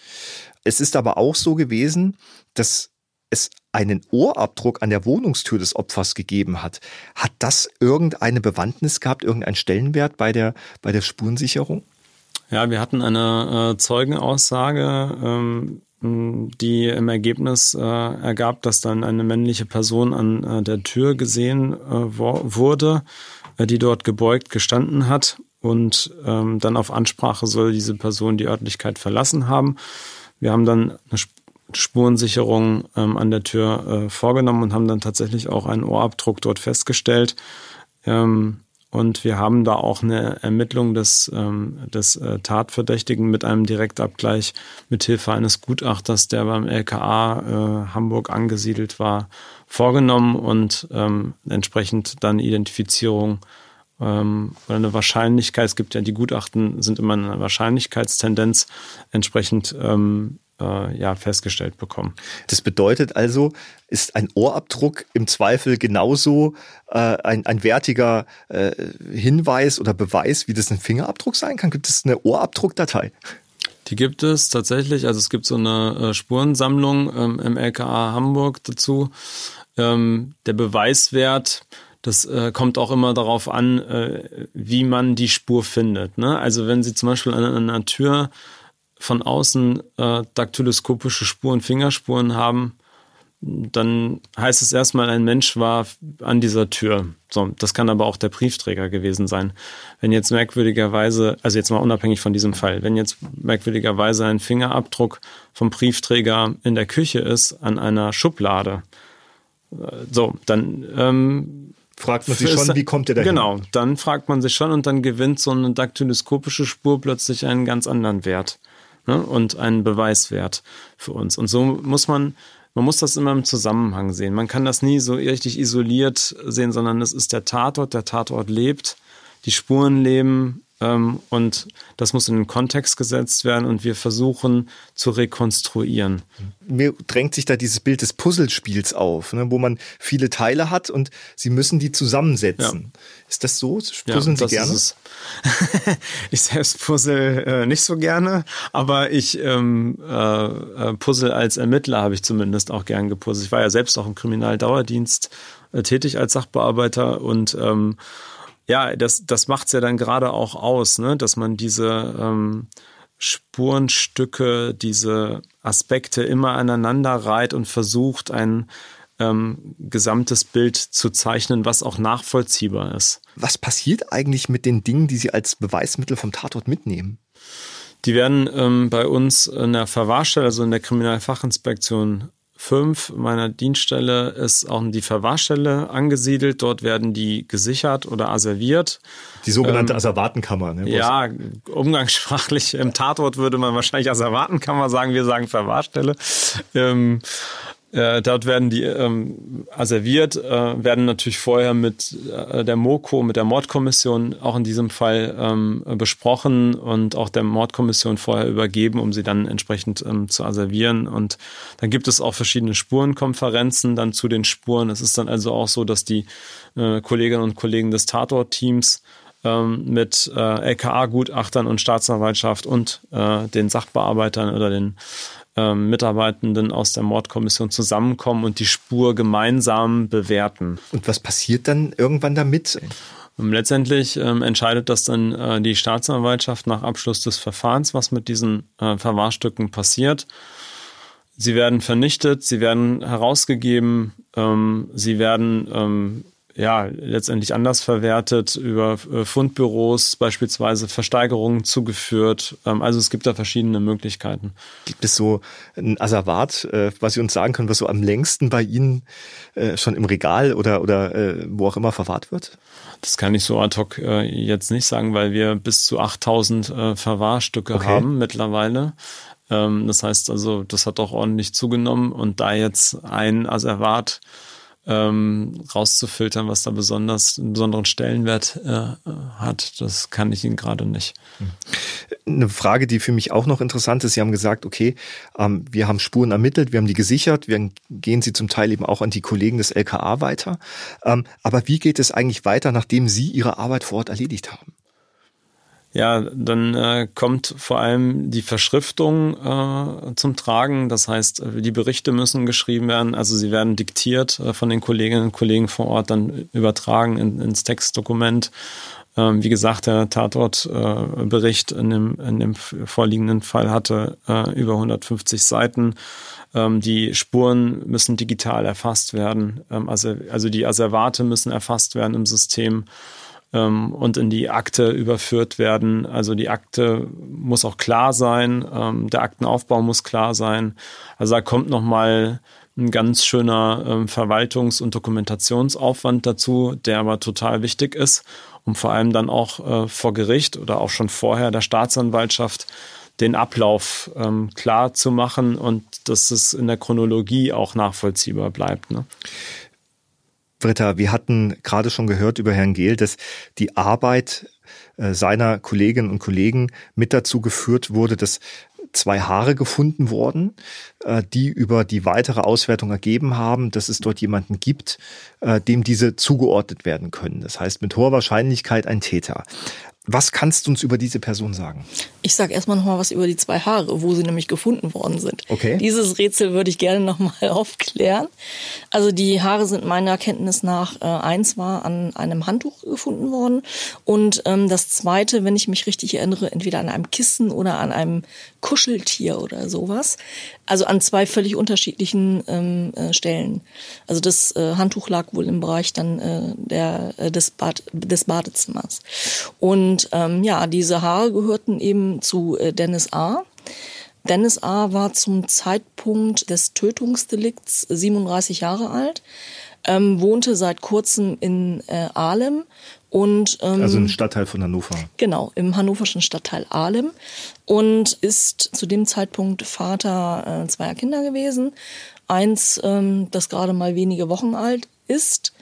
Es ist aber auch so gewesen, dass es einen Ohrabdruck an der Wohnungstür des Opfers gegeben hat. Hat das irgendeine Bewandtnis gehabt, irgendeinen Stellenwert bei der, bei der Spurensicherung? Ja, wir hatten eine äh, Zeugenaussage, ähm, die im Ergebnis äh, ergab, dass dann eine männliche Person an äh, der Tür gesehen äh, wurde, äh, die dort gebeugt gestanden hat. Und ähm, dann auf Ansprache soll diese Person die Örtlichkeit verlassen haben. Wir haben dann eine Spurensicherung ähm, an der Tür äh, vorgenommen und haben dann tatsächlich auch einen Ohrabdruck dort festgestellt. Ähm, und wir haben da auch eine Ermittlung des, ähm, des äh, Tatverdächtigen mit einem Direktabgleich mit Hilfe eines Gutachters, der beim LKA äh, Hamburg angesiedelt war, vorgenommen und ähm, entsprechend dann Identifizierung ähm, oder eine Wahrscheinlichkeit, es gibt ja die Gutachten, sind immer eine Wahrscheinlichkeitstendenz, entsprechend ähm, äh, ja, festgestellt bekommen. Das bedeutet also, ist ein Ohrabdruck im Zweifel genauso äh, ein, ein wertiger äh, Hinweis oder Beweis, wie das ein Fingerabdruck sein kann? Gibt es eine Ohrabdruckdatei? Die gibt es tatsächlich. Also es gibt so eine äh, Spurensammlung ähm, im LKA Hamburg dazu. Ähm, der Beweiswert, das äh, kommt auch immer darauf an, äh, wie man die Spur findet. Ne? Also wenn Sie zum Beispiel an einer Tür von außen äh, daktyloskopische Spuren, Fingerspuren haben, dann heißt es erstmal, ein Mensch war an dieser Tür. So, das kann aber auch der Briefträger gewesen sein. Wenn jetzt merkwürdigerweise, also jetzt mal unabhängig von diesem Fall, wenn jetzt merkwürdigerweise ein Fingerabdruck vom Briefträger in der Küche ist an einer Schublade, äh, so, dann ähm, fragt man sich schon, wie kommt der da Genau, dann fragt man sich schon und dann gewinnt so eine daktyloskopische Spur plötzlich einen ganz anderen Wert ne? und einen Beweiswert für uns. Und so muss man, man muss das immer im Zusammenhang sehen. Man kann das nie so richtig isoliert sehen, sondern es ist der Tatort, der Tatort lebt, die Spuren leben, ähm, und das muss in den Kontext gesetzt werden und wir versuchen zu rekonstruieren. Mir drängt sich da dieses Bild des Puzzlespiels auf, ne, wo man viele Teile hat und sie müssen die zusammensetzen. Ja. Ist das so? Puzzeln ja, Sie gerne? [LAUGHS] ich selbst puzzle äh, nicht so gerne, aber ich ähm, äh, äh, puzzle als Ermittler habe ich zumindest auch gern gepuzzelt. Ich war ja selbst auch im Kriminaldauerdienst äh, tätig als Sachbearbeiter und ähm, ja, das, das macht's ja dann gerade auch aus, ne? dass man diese ähm, Spurenstücke, diese Aspekte immer aneinander reiht und versucht, ein ähm, gesamtes Bild zu zeichnen, was auch nachvollziehbar ist. Was passiert eigentlich mit den Dingen, die Sie als Beweismittel vom Tatort mitnehmen? Die werden ähm, bei uns in der Verwahrstelle, also in der Kriminalfachinspektion fünf meiner Dienststelle ist auch die Verwahrstelle angesiedelt. Dort werden die gesichert oder asserviert. Die sogenannte ähm, Asservatenkammer. Ne, ja, umgangssprachlich [LAUGHS] im Tatort würde man wahrscheinlich Asservatenkammer sagen. Wir sagen Verwahrstelle. Ähm, äh, dort werden die ähm, asserviert, äh, werden natürlich vorher mit äh, der MOKO, mit der Mordkommission auch in diesem Fall ähm, besprochen und auch der Mordkommission vorher übergeben, um sie dann entsprechend ähm, zu asservieren. Und dann gibt es auch verschiedene Spurenkonferenzen dann zu den Spuren. Es ist dann also auch so, dass die äh, Kolleginnen und Kollegen des Tatort-Teams ähm, mit äh, LKA-Gutachtern und Staatsanwaltschaft und äh, den Sachbearbeitern oder den ähm, Mitarbeitenden aus der Mordkommission zusammenkommen und die Spur gemeinsam bewerten. Und was passiert dann irgendwann damit? Und letztendlich ähm, entscheidet das dann äh, die Staatsanwaltschaft nach Abschluss des Verfahrens, was mit diesen äh, Verwahrstücken passiert. Sie werden vernichtet, sie werden herausgegeben, ähm, sie werden ähm, ja letztendlich anders verwertet über äh, Fundbüros beispielsweise Versteigerungen zugeführt. Ähm, also es gibt da verschiedene Möglichkeiten. Gibt es so ein Asservat, äh, was Sie uns sagen können, was so am längsten bei Ihnen äh, schon im Regal oder oder wo auch immer verwahrt wird? Das kann ich so ad hoc jetzt nicht sagen, weil wir bis zu 8000 äh, Verwahrstücke okay. haben mittlerweile. Ähm, das heißt also, das hat auch ordentlich zugenommen und da jetzt ein Asservat ähm, rauszufiltern, was da besonders einen besonderen Stellenwert äh, hat, das kann ich Ihnen gerade nicht. Eine Frage, die für mich auch noch interessant ist, Sie haben gesagt, okay, ähm, wir haben Spuren ermittelt, wir haben die gesichert, wir gehen sie zum Teil eben auch an die Kollegen des LKA weiter. Ähm, aber wie geht es eigentlich weiter, nachdem Sie Ihre Arbeit vor Ort erledigt haben? Ja, dann äh, kommt vor allem die Verschriftung äh, zum Tragen. Das heißt, die Berichte müssen geschrieben werden. Also sie werden diktiert äh, von den Kolleginnen und Kollegen vor Ort, dann übertragen in, ins Textdokument. Ähm, wie gesagt, der Tatortbericht äh, in, dem, in dem vorliegenden Fall hatte äh, über 150 Seiten. Ähm, die Spuren müssen digital erfasst werden. Ähm, also, also die Asservate müssen erfasst werden im System ähm, und in die Akte überführt werden. Also die Akte muss auch klar sein, ähm, der Aktenaufbau muss klar sein. Also da kommt nochmal ein ganz schöner ähm, Verwaltungs- und Dokumentationsaufwand dazu, der aber total wichtig ist, um vor allem dann auch äh, vor Gericht oder auch schon vorher der Staatsanwaltschaft den Ablauf ähm, klar zu machen und dass es in der Chronologie auch nachvollziehbar bleibt. Ne? Britta, wir hatten gerade schon gehört über Herrn Gehl, dass die Arbeit äh, seiner Kolleginnen und Kollegen mit dazu geführt wurde, dass zwei Haare gefunden wurden, äh, die über die weitere Auswertung ergeben haben, dass es dort jemanden gibt, äh, dem diese zugeordnet werden können. Das heißt mit hoher Wahrscheinlichkeit ein Täter. Was kannst du uns über diese Person sagen? Ich sage erstmal noch mal was über die zwei Haare, wo sie nämlich gefunden worden sind. Okay. Dieses Rätsel würde ich gerne noch mal [LAUGHS] aufklären. Also die Haare sind meiner Kenntnis nach äh, eins war an einem Handtuch gefunden worden und ähm, das zweite, wenn ich mich richtig erinnere, entweder an einem Kissen oder an einem Kuscheltier oder sowas. Also an zwei völlig unterschiedlichen ähm, äh, Stellen. Also das äh, Handtuch lag wohl im Bereich dann äh, der äh, des, Bad, des Badezimmers und und ähm, ja, diese Haare gehörten eben zu äh, Dennis A. Dennis A. war zum Zeitpunkt des Tötungsdelikts 37 Jahre alt, ähm, wohnte seit kurzem in äh, Ahlem und ähm, also im Stadtteil von Hannover. Genau, im hannoverschen Stadtteil Ahlem und ist zu dem Zeitpunkt Vater äh, zweier Kinder gewesen. Eins, ähm, das gerade mal wenige Wochen alt ist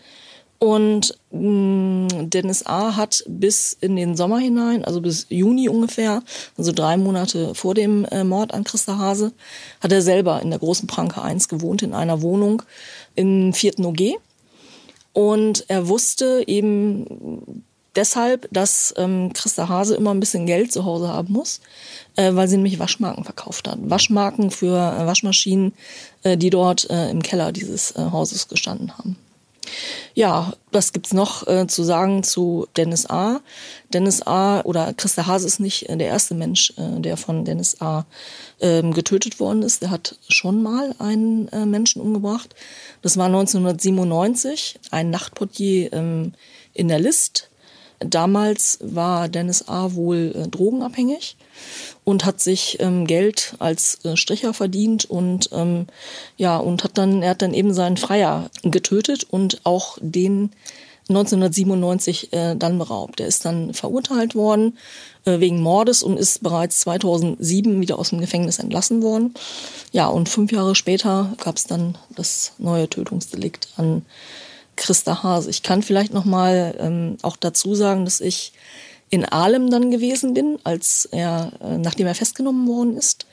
und mh, mm, Dennis A. hat bis in den Sommer hinein, also bis Juni ungefähr, also drei Monate vor dem äh, Mord an Christa Hase, hat er selber in der großen Pranke 1 gewohnt, in einer Wohnung im vierten OG. Und er wusste eben deshalb, dass ähm, Christa Hase immer ein bisschen Geld zu Hause haben muss, äh, weil sie nämlich Waschmarken verkauft hat. Waschmarken für äh, Waschmaschinen, äh, die dort äh, im Keller dieses äh, Hauses gestanden haben. Ja, was gibt's noch äh, zu sagen zu Dennis A? Dennis A. oder Christa Hase ist nicht äh, der erste Mensch, äh, der von Dennis A. Ähm, getötet worden ist. Der hat schon mal einen äh, Menschen umgebracht. Das war 1997, ein Nachtportier ähm, in der List. Damals war Dennis A. wohl äh, drogenabhängig und hat sich ähm, Geld als äh, Stricher verdient und ähm, ja und hat dann er hat dann eben seinen Freier getötet und auch den 1997 äh, dann beraubt. Er ist dann verurteilt worden äh, wegen Mordes und ist bereits 2007 wieder aus dem Gefängnis entlassen worden. Ja, und fünf Jahre später gab es dann das neue Tötungsdelikt an Christa Hase. Ich kann vielleicht noch mal ähm, auch dazu sagen, dass ich in Ahlem dann gewesen bin, als er, äh, nachdem er festgenommen worden ist.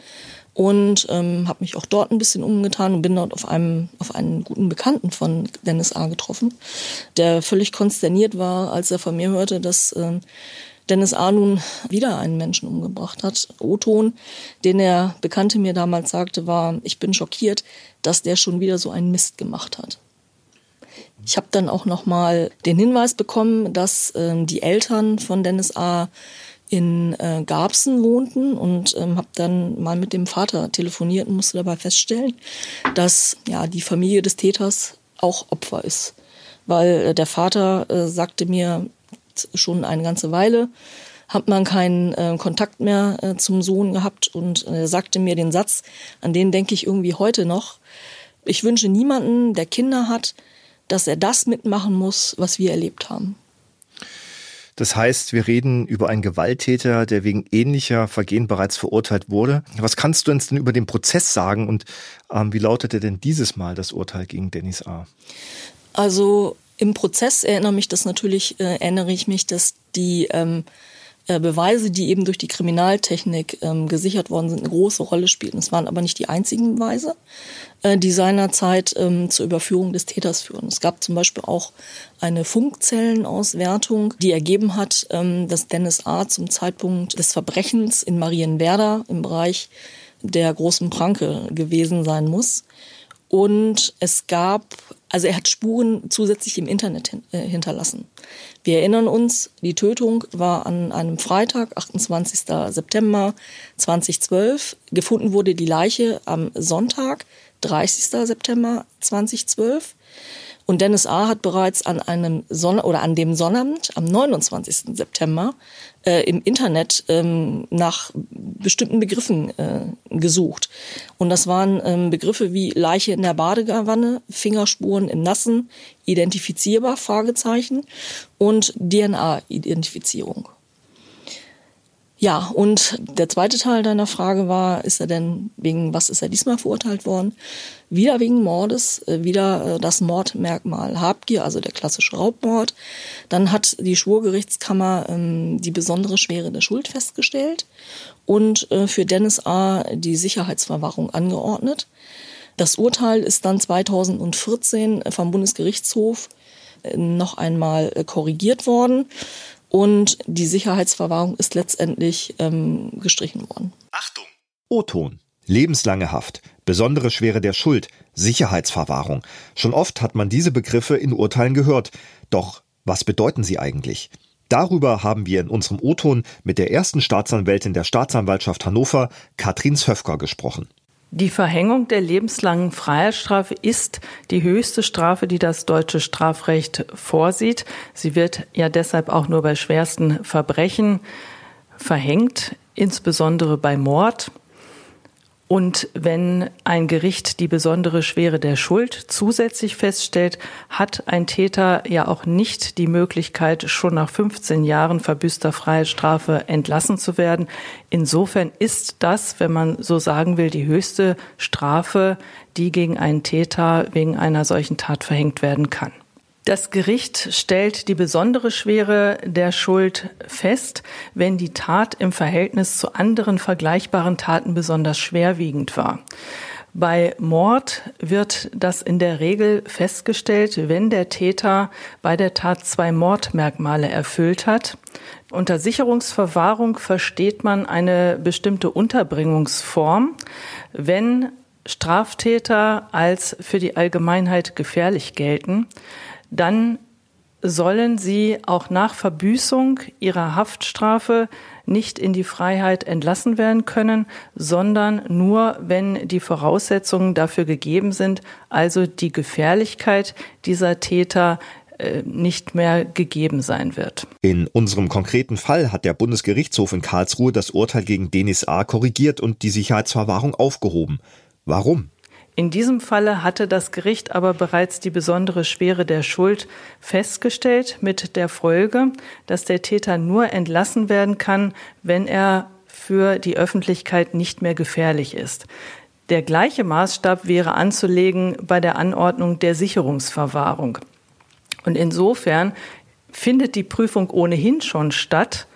und ähm, habe mich auch dort ein bisschen umgetan und bin dort auf einem auf einen guten Bekannten von Dennis A. getroffen, der völlig konsterniert war, als er von mir hörte, dass äh, Dennis A. nun wieder einen Menschen umgebracht hat. O-Ton, den er Bekannte mir damals sagte, war, ich bin schockiert, dass der schon wieder so einen Mist gemacht hat. Ich habe dann auch noch mal den Hinweis bekommen, dass äh, die Eltern von Dennis A in äh, Garbsen wohnten und ähm, habe dann mal mit dem Vater telefoniert und musste dabei feststellen, dass ja die Familie des Täters auch Opfer ist, weil äh, der Vater äh, sagte mir schon eine ganze Weile hat man keinen äh, Kontakt mehr äh, zum Sohn gehabt und er sagte mir den Satz, an den denke ich irgendwie heute noch. Ich wünsche niemanden, der Kinder hat, dass er das mitmachen muss, was wir erlebt haben. Das heißt, wir reden über einen Gewalttäter, der wegen ähnlicher Vergehen bereits verurteilt wurde. Was kannst du uns denn über den Prozess sagen und ähm, wie lautete denn dieses Mal das Urteil gegen Dennis A? Also im Prozess erinnere mich das natürlich, äh, erinnere ich mich, dass die ähm, äh, Beweise, die eben durch die Kriminaltechnik ähm, gesichert worden sind, eine große Rolle spielen. Es waren aber nicht die einzigen Beweise, äh, die seinerzeit ähm, zur Überführung des Täters führen. Es gab zum Beispiel auch eine Funkzellenauswertung, die ergeben hat, ähm, dass Dennis A. zum Zeitpunkt des Verbrechens in Marienwerder im Bereich der großen Pranke gewesen sein muss. Und es gab, also er hat Spuren zusätzlich im Internet hin, äh, hinterlassen. Wir erinnern uns, die Tötung war an einem Freitag, 28. September 2012. Gefunden wurde die Leiche am Sonntag, 30. September 2012. Und Dennis A. hat bereits an einem Sonn oder an dem Sonnabend am 29. September äh, im Internet ähm, nach bestimmten Begriffen äh, gesucht. Und das waren ähm, Begriffe wie Leiche in der Badewanne, Fingerspuren im Nassen, identifizierbar, Fragezeichen und DNA-Identifizierung. Ja, und der zweite Teil deiner Frage war, ist er denn wegen, was ist er diesmal verurteilt worden? Wieder wegen Mordes, äh, wieder äh, das Mordmerkmal Habgier, also der klassische Raubmord. Dann hat die Schwurgerichtskammer ähm, die besondere Schwere der Schuld festgestellt und äh, für Dennis A. die Sicherheitsverwahrung angeordnet. Das Urteil ist dann 2014 vom Bundesgerichtshof äh, noch einmal korrigiert worden und die Sicherheitsverwahrung ist letztendlich ähm, gestrichen worden. Achtung! O-Ton. Lebenslange Haft, besondere Schwere der Schuld, Sicherheitsverwahrung. Schon oft hat man diese Begriffe in Urteilen gehört. Doch was bedeuten sie eigentlich? Darüber haben wir in unserem O-Ton mit der ersten Staatsanwältin der Staatsanwaltschaft Hannover, Katrin Zöfker, gesprochen. Die Verhängung der lebenslangen Freiheitsstrafe ist die höchste Strafe, die das deutsche Strafrecht vorsieht. Sie wird ja deshalb auch nur bei schwersten Verbrechen verhängt, insbesondere bei Mord. Und wenn ein Gericht die besondere Schwere der Schuld zusätzlich feststellt, hat ein Täter ja auch nicht die Möglichkeit, schon nach 15 Jahren verbüßter Freiheitsstrafe entlassen zu werden. Insofern ist das, wenn man so sagen will, die höchste Strafe, die gegen einen Täter wegen einer solchen Tat verhängt werden kann. Das Gericht stellt die besondere Schwere der Schuld fest, wenn die Tat im Verhältnis zu anderen vergleichbaren Taten besonders schwerwiegend war. Bei Mord wird das in der Regel festgestellt, wenn der Täter bei der Tat zwei Mordmerkmale erfüllt hat. Unter Sicherungsverwahrung versteht man eine bestimmte Unterbringungsform, wenn Straftäter als für die Allgemeinheit gefährlich gelten dann sollen sie auch nach Verbüßung ihrer Haftstrafe nicht in die Freiheit entlassen werden können, sondern nur, wenn die Voraussetzungen dafür gegeben sind, also die Gefährlichkeit dieser Täter äh, nicht mehr gegeben sein wird. In unserem konkreten Fall hat der Bundesgerichtshof in Karlsruhe das Urteil gegen Denis A. korrigiert und die Sicherheitsverwahrung aufgehoben. Warum? In diesem Falle hatte das Gericht aber bereits die besondere Schwere der Schuld festgestellt, mit der Folge, dass der Täter nur entlassen werden kann, wenn er für die Öffentlichkeit nicht mehr gefährlich ist. Der gleiche Maßstab wäre anzulegen bei der Anordnung der Sicherungsverwahrung. Und insofern findet die Prüfung ohnehin schon statt,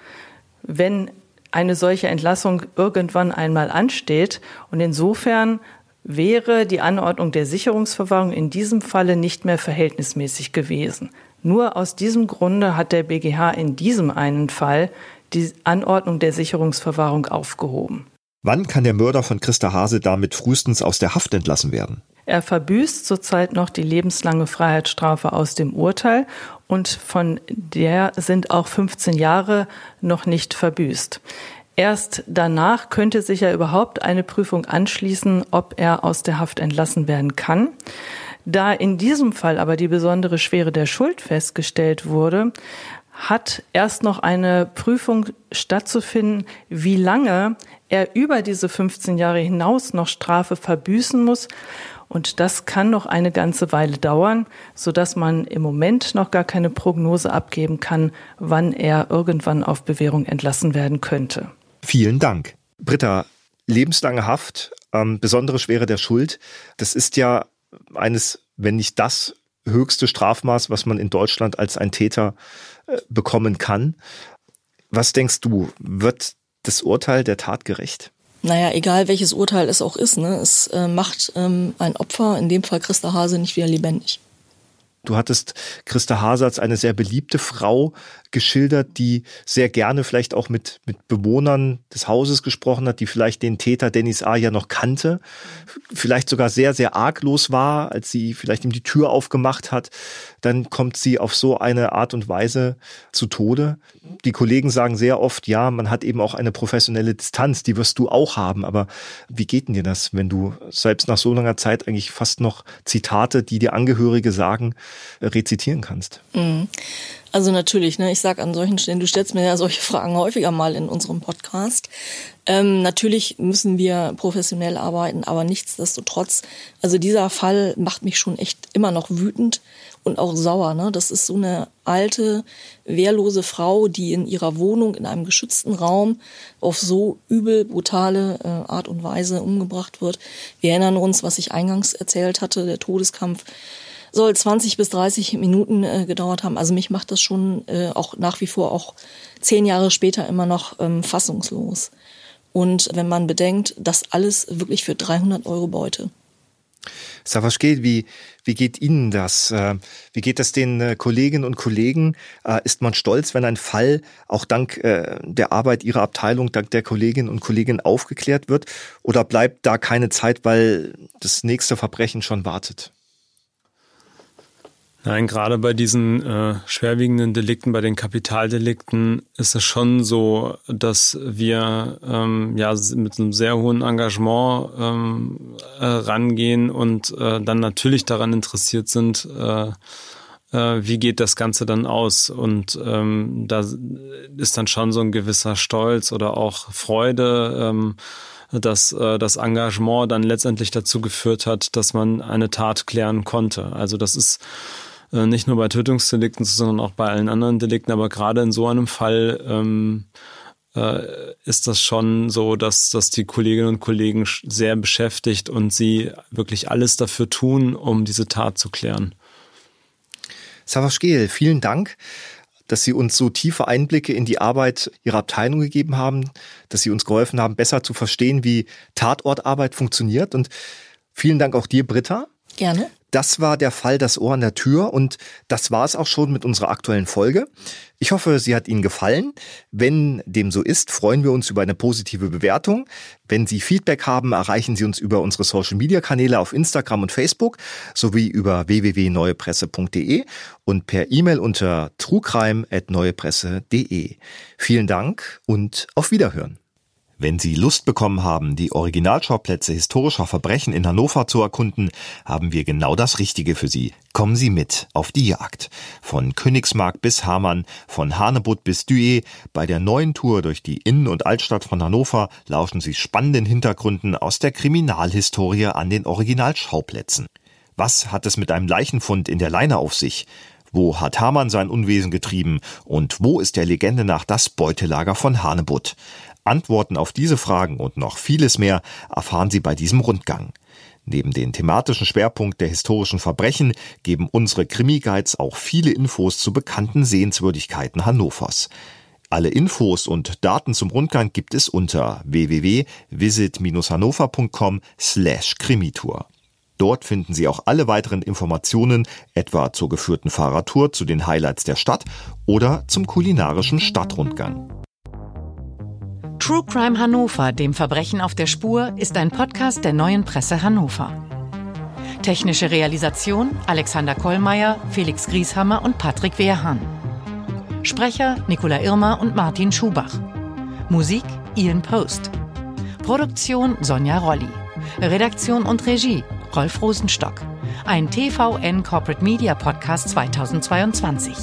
wenn eine solche Entlassung irgendwann einmal ansteht. Und insofern wäre die Anordnung der Sicherungsverwahrung in diesem Falle nicht mehr verhältnismäßig gewesen. Nur aus diesem Grunde hat der BGH in diesem einen Fall die Anordnung der Sicherungsverwahrung aufgehoben. Wann kann der Mörder von Christa Hase damit frühestens aus der Haft entlassen werden? Er verbüßt zurzeit noch die lebenslange Freiheitsstrafe aus dem Urteil und von der sind auch 15 Jahre noch nicht verbüßt. Erst danach könnte sich ja überhaupt eine Prüfung anschließen, ob er aus der Haft entlassen werden kann. Da in diesem Fall aber die besondere Schwere der Schuld festgestellt wurde, hat erst noch eine Prüfung stattzufinden, wie lange er über diese 15 Jahre hinaus noch Strafe verbüßen muss. Und das kann noch eine ganze Weile dauern, so dass man im Moment noch gar keine Prognose abgeben kann, wann er irgendwann auf Bewährung entlassen werden könnte. Vielen Dank. Britta, lebenslange Haft, ähm, besondere Schwere der Schuld, das ist ja eines, wenn nicht das höchste Strafmaß, was man in Deutschland als ein Täter äh, bekommen kann. Was denkst du, wird das Urteil der Tat gerecht? Naja, egal welches Urteil es auch ist, ne, es äh, macht ähm, ein Opfer, in dem Fall Christa Hase, nicht wieder lebendig. Du hattest Christa Hase als eine sehr beliebte Frau geschildert, die sehr gerne vielleicht auch mit, mit Bewohnern des Hauses gesprochen hat, die vielleicht den Täter Dennis A. ja noch kannte, vielleicht sogar sehr, sehr arglos war, als sie vielleicht ihm die Tür aufgemacht hat. Dann kommt sie auf so eine Art und Weise zu Tode. Die Kollegen sagen sehr oft, ja, man hat eben auch eine professionelle Distanz, die wirst du auch haben. Aber wie geht denn dir das, wenn du selbst nach so langer Zeit eigentlich fast noch Zitate, die dir Angehörige sagen, rezitieren kannst? Mhm. Also natürlich, ne, ich sag an solchen Stellen, du stellst mir ja solche Fragen häufiger mal in unserem Podcast. Ähm, natürlich müssen wir professionell arbeiten, aber nichtsdestotrotz, also dieser Fall macht mich schon echt immer noch wütend und auch sauer. Ne? Das ist so eine alte, wehrlose Frau, die in ihrer Wohnung in einem geschützten Raum auf so übel, brutale äh, Art und Weise umgebracht wird. Wir erinnern uns, was ich eingangs erzählt hatte, der Todeskampf soll 20 bis 30 Minuten äh, gedauert haben. Also mich macht das schon äh, auch nach wie vor auch zehn Jahre später immer noch ähm, fassungslos. Und wenn man bedenkt, das alles wirklich für 300 Euro Beute. Savaschke, wie, wie geht Ihnen das? Äh, wie geht das den äh, Kolleginnen und Kollegen? Äh, ist man stolz, wenn ein Fall auch dank der Arbeit Ihrer Abteilung, dank der Kolleginnen und Kollegen aufgeklärt wird? Oder bleibt da keine Zeit, weil das nächste Verbrechen schon wartet? Nein, gerade bei diesen äh, schwerwiegenden Delikten, bei den Kapitaldelikten ist es schon so, dass wir ähm, ja mit einem sehr hohen Engagement ähm, äh, rangehen und äh, dann natürlich daran interessiert sind, äh, äh, wie geht das Ganze dann aus? Und ähm, da ist dann schon so ein gewisser Stolz oder auch Freude. Ähm, dass äh, das Engagement dann letztendlich dazu geführt hat, dass man eine Tat klären konnte. Also das ist nicht nur bei Tötungsdelikten, sondern auch bei allen anderen Delikten. Aber gerade in so einem Fall ähm, äh, ist das schon so, dass, dass die Kolleginnen und Kollegen sehr beschäftigt und sie wirklich alles dafür tun, um diese Tat zu klären. Savas Gel, vielen Dank dass Sie uns so tiefe Einblicke in die Arbeit Ihrer Abteilung gegeben haben, dass Sie uns geholfen haben, besser zu verstehen, wie Tatortarbeit funktioniert. Und vielen Dank auch dir, Britta. Gerne. Das war der Fall Das Ohr an der Tür und das war es auch schon mit unserer aktuellen Folge. Ich hoffe, sie hat Ihnen gefallen. Wenn dem so ist, freuen wir uns über eine positive Bewertung. Wenn Sie Feedback haben, erreichen Sie uns über unsere Social Media Kanäle auf Instagram und Facebook sowie über www.neuepresse.de und per E-Mail unter truecrime@neuepresse.de. Vielen Dank und auf Wiederhören. Wenn Sie Lust bekommen haben, die Originalschauplätze historischer Verbrechen in Hannover zu erkunden, haben wir genau das Richtige für Sie. Kommen Sie mit auf die Jagd. Von Königsmark bis Hamann, von Hanebutt bis Duet. Bei der neuen Tour durch die Innen- und Altstadt von Hannover lauschen Sie spannenden Hintergründen aus der Kriminalhistorie an den Originalschauplätzen. Was hat es mit einem Leichenfund in der Leine auf sich? Wo hat Hamann sein Unwesen getrieben? Und wo ist der Legende nach das Beutelager von Hanebutt? Antworten auf diese Fragen und noch vieles mehr erfahren Sie bei diesem Rundgang. Neben den thematischen Schwerpunkt der historischen Verbrechen geben unsere Krimi-Guides auch viele Infos zu bekannten Sehenswürdigkeiten Hannovers. Alle Infos und Daten zum Rundgang gibt es unter www.visit-hannover.com slash Krimitour. Dort finden Sie auch alle weiteren Informationen, etwa zur geführten Fahrradtour zu den Highlights der Stadt oder zum kulinarischen Stadtrundgang. True Crime Hannover, dem Verbrechen auf der Spur, ist ein Podcast der neuen Presse Hannover. Technische Realisation Alexander Kollmeier, Felix Grieshammer und Patrick Wehrhahn. Sprecher Nicola Irmer und Martin Schubach. Musik Ian Post. Produktion Sonja Rolli. Redaktion und Regie Rolf Rosenstock. Ein TVN Corporate Media Podcast 2022.